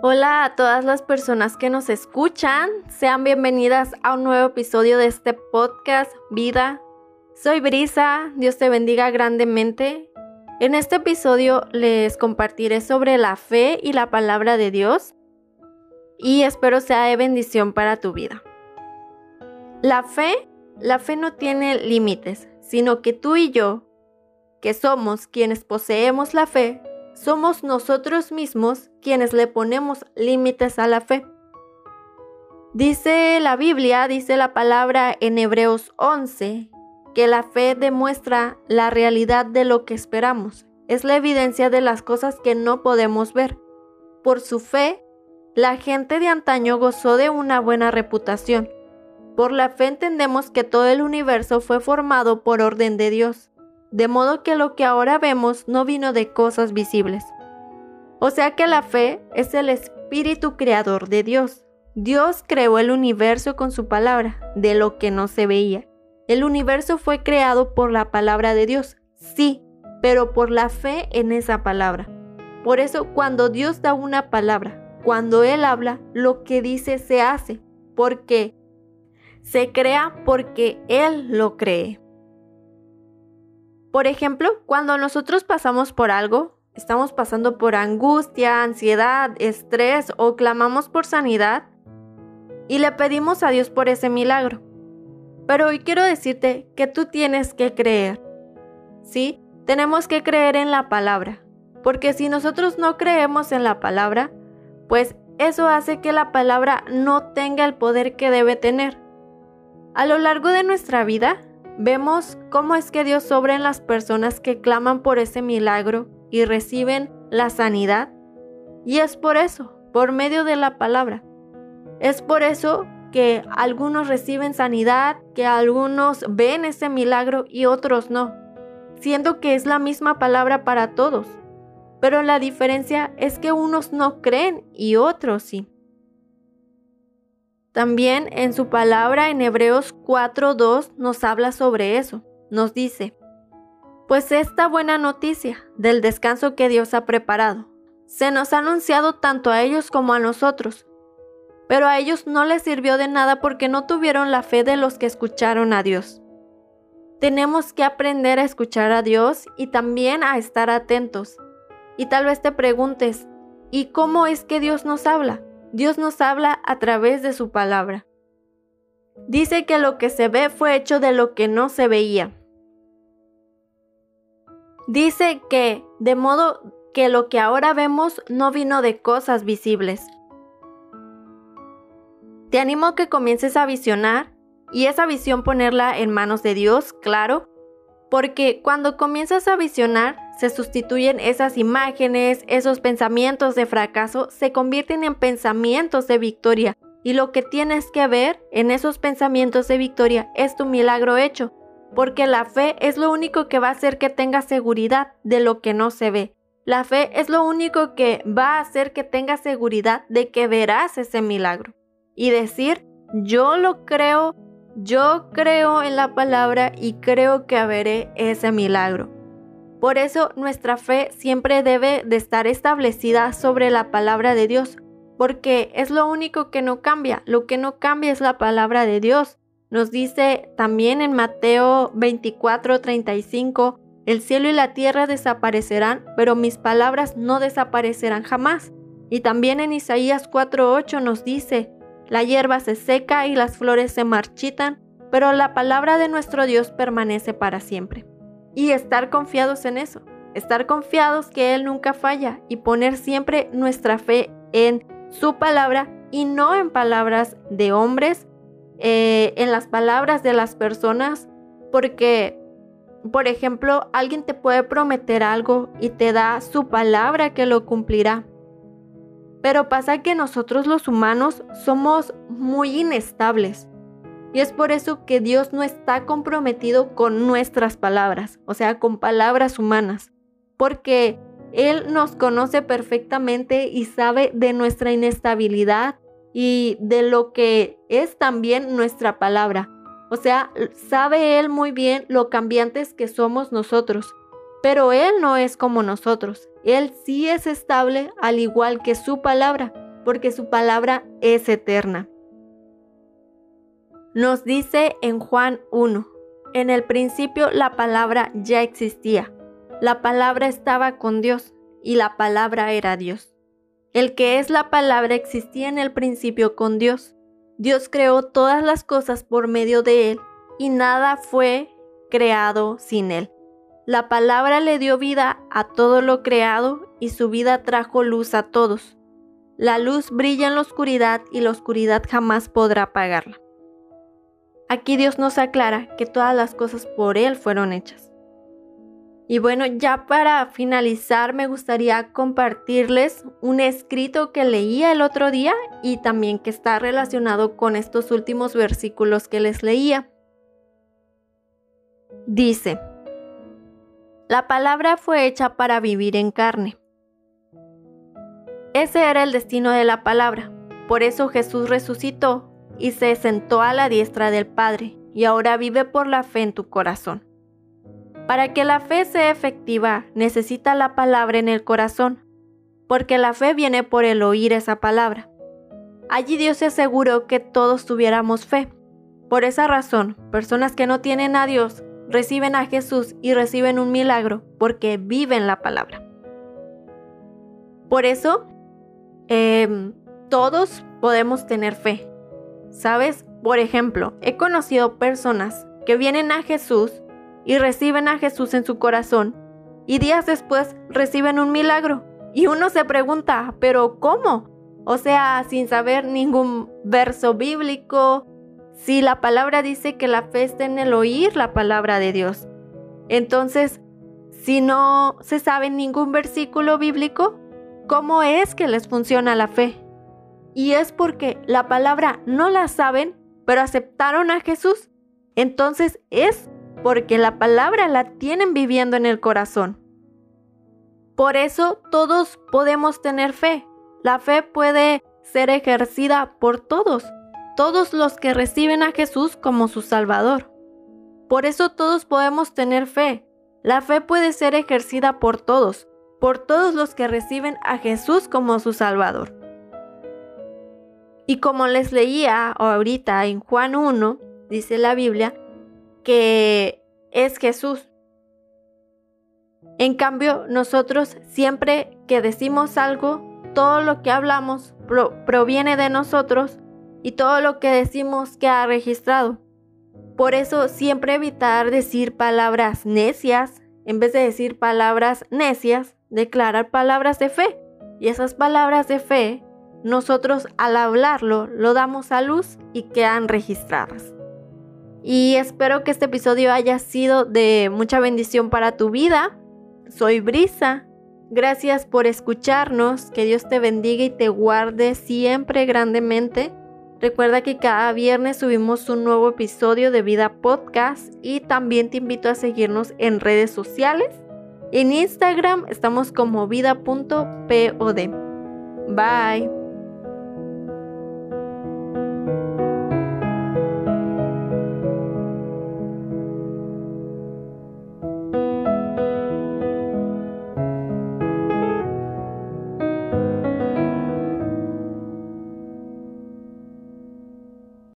Hola a todas las personas que nos escuchan, sean bienvenidas a un nuevo episodio de este podcast Vida. Soy Brisa, Dios te bendiga grandemente. En este episodio les compartiré sobre la fe y la palabra de Dios y espero sea de bendición para tu vida. La fe, la fe no tiene límites, sino que tú y yo, que somos quienes poseemos la fe, somos nosotros mismos quienes le ponemos límites a la fe. Dice la Biblia, dice la palabra en Hebreos 11, que la fe demuestra la realidad de lo que esperamos. Es la evidencia de las cosas que no podemos ver. Por su fe, la gente de antaño gozó de una buena reputación. Por la fe entendemos que todo el universo fue formado por orden de Dios de modo que lo que ahora vemos no vino de cosas visibles. O sea que la fe es el espíritu creador de Dios. Dios creó el universo con su palabra, de lo que no se veía. El universo fue creado por la palabra de Dios, sí, pero por la fe en esa palabra. Por eso cuando Dios da una palabra, cuando Él habla, lo que dice se hace, porque se crea porque Él lo cree. Por ejemplo, cuando nosotros pasamos por algo, estamos pasando por angustia, ansiedad, estrés o clamamos por sanidad y le pedimos a Dios por ese milagro. Pero hoy quiero decirte que tú tienes que creer. ¿Sí? Tenemos que creer en la palabra. Porque si nosotros no creemos en la palabra, pues eso hace que la palabra no tenga el poder que debe tener. A lo largo de nuestra vida, vemos cómo es que Dios obra en las personas que claman por ese milagro y reciben la sanidad. Y es por eso, por medio de la palabra. Es por eso que algunos reciben sanidad, que algunos ven ese milagro y otros no, siendo que es la misma palabra para todos. Pero la diferencia es que unos no creen y otros sí. También en su palabra en Hebreos 4.2 nos habla sobre eso. Nos dice, pues esta buena noticia del descanso que Dios ha preparado se nos ha anunciado tanto a ellos como a nosotros, pero a ellos no les sirvió de nada porque no tuvieron la fe de los que escucharon a Dios. Tenemos que aprender a escuchar a Dios y también a estar atentos. Y tal vez te preguntes, ¿y cómo es que Dios nos habla? Dios nos habla a través de su palabra. Dice que lo que se ve fue hecho de lo que no se veía. Dice que, de modo que lo que ahora vemos no vino de cosas visibles. Te animo a que comiences a visionar y esa visión ponerla en manos de Dios, claro, porque cuando comienzas a visionar, se sustituyen esas imágenes, esos pensamientos de fracaso, se convierten en pensamientos de victoria. Y lo que tienes que ver en esos pensamientos de victoria es tu milagro hecho, porque la fe es lo único que va a hacer que tengas seguridad de lo que no se ve. La fe es lo único que va a hacer que tengas seguridad de que verás ese milagro. Y decir, yo lo creo yo creo en la palabra y creo que veré ese milagro. Por eso nuestra fe siempre debe de estar establecida sobre la palabra de Dios, porque es lo único que no cambia. Lo que no cambia es la palabra de Dios. Nos dice también en Mateo 24, 35, el cielo y la tierra desaparecerán, pero mis palabras no desaparecerán jamás. Y también en Isaías 4:8 nos dice, la hierba se seca y las flores se marchitan, pero la palabra de nuestro Dios permanece para siempre. Y estar confiados en eso, estar confiados que Él nunca falla y poner siempre nuestra fe en su palabra y no en palabras de hombres, eh, en las palabras de las personas, porque, por ejemplo, alguien te puede prometer algo y te da su palabra que lo cumplirá, pero pasa que nosotros los humanos somos muy inestables. Y es por eso que Dios no está comprometido con nuestras palabras, o sea, con palabras humanas, porque Él nos conoce perfectamente y sabe de nuestra inestabilidad y de lo que es también nuestra palabra. O sea, sabe Él muy bien lo cambiantes que somos nosotros. Pero Él no es como nosotros. Él sí es estable al igual que su palabra. porque su palabra es eterna. Nos dice en Juan 1, en el principio la palabra ya existía, la palabra estaba con Dios y la palabra era Dios. El que es la palabra existía en el principio con Dios. Dios creó todas las cosas por medio de él y nada fue creado sin él. La palabra le dio vida a todo lo creado y su vida trajo luz a todos. La luz brilla en la oscuridad y la oscuridad jamás podrá apagarla. Aquí Dios nos aclara que todas las cosas por Él fueron hechas. Y bueno, ya para finalizar me gustaría compartirles un escrito que leía el otro día y también que está relacionado con estos últimos versículos que les leía. Dice, la palabra fue hecha para vivir en carne. Ese era el destino de la palabra. Por eso Jesús resucitó y se sentó a la diestra del Padre y ahora vive por la fe en tu corazón. Para que la fe sea efectiva, necesita la palabra en el corazón, porque la fe viene por el oír esa palabra. Allí Dios se aseguró que todos tuviéramos fe. Por esa razón, personas que no tienen a Dios reciben a Jesús y reciben un milagro porque viven la palabra. Por eso, em, todos podemos tener fe. ¿Sabes? Por ejemplo, he conocido personas que vienen a Jesús y reciben a Jesús en su corazón y días después reciben un milagro. Y uno se pregunta, ¿pero cómo? O sea, sin saber ningún verso bíblico, si la palabra dice que la fe está en el oír la palabra de Dios. Entonces, si no se sabe ningún versículo bíblico, ¿cómo es que les funciona la fe? Y es porque la palabra no la saben, pero aceptaron a Jesús. Entonces es porque la palabra la tienen viviendo en el corazón. Por eso todos podemos tener fe. La fe puede ser ejercida por todos, todos los que reciben a Jesús como su Salvador. Por eso todos podemos tener fe. La fe puede ser ejercida por todos, por todos los que reciben a Jesús como su Salvador. Y como les leía ahorita en Juan 1, dice la Biblia, que es Jesús. En cambio, nosotros siempre que decimos algo, todo lo que hablamos proviene de nosotros y todo lo que decimos queda registrado. Por eso siempre evitar decir palabras necias, en vez de decir palabras necias, declarar palabras de fe. Y esas palabras de fe, nosotros al hablarlo lo damos a luz y quedan registradas. Y espero que este episodio haya sido de mucha bendición para tu vida. Soy Brisa. Gracias por escucharnos. Que Dios te bendiga y te guarde siempre grandemente. Recuerda que cada viernes subimos un nuevo episodio de Vida Podcast y también te invito a seguirnos en redes sociales. En Instagram estamos como vida.pod. Bye.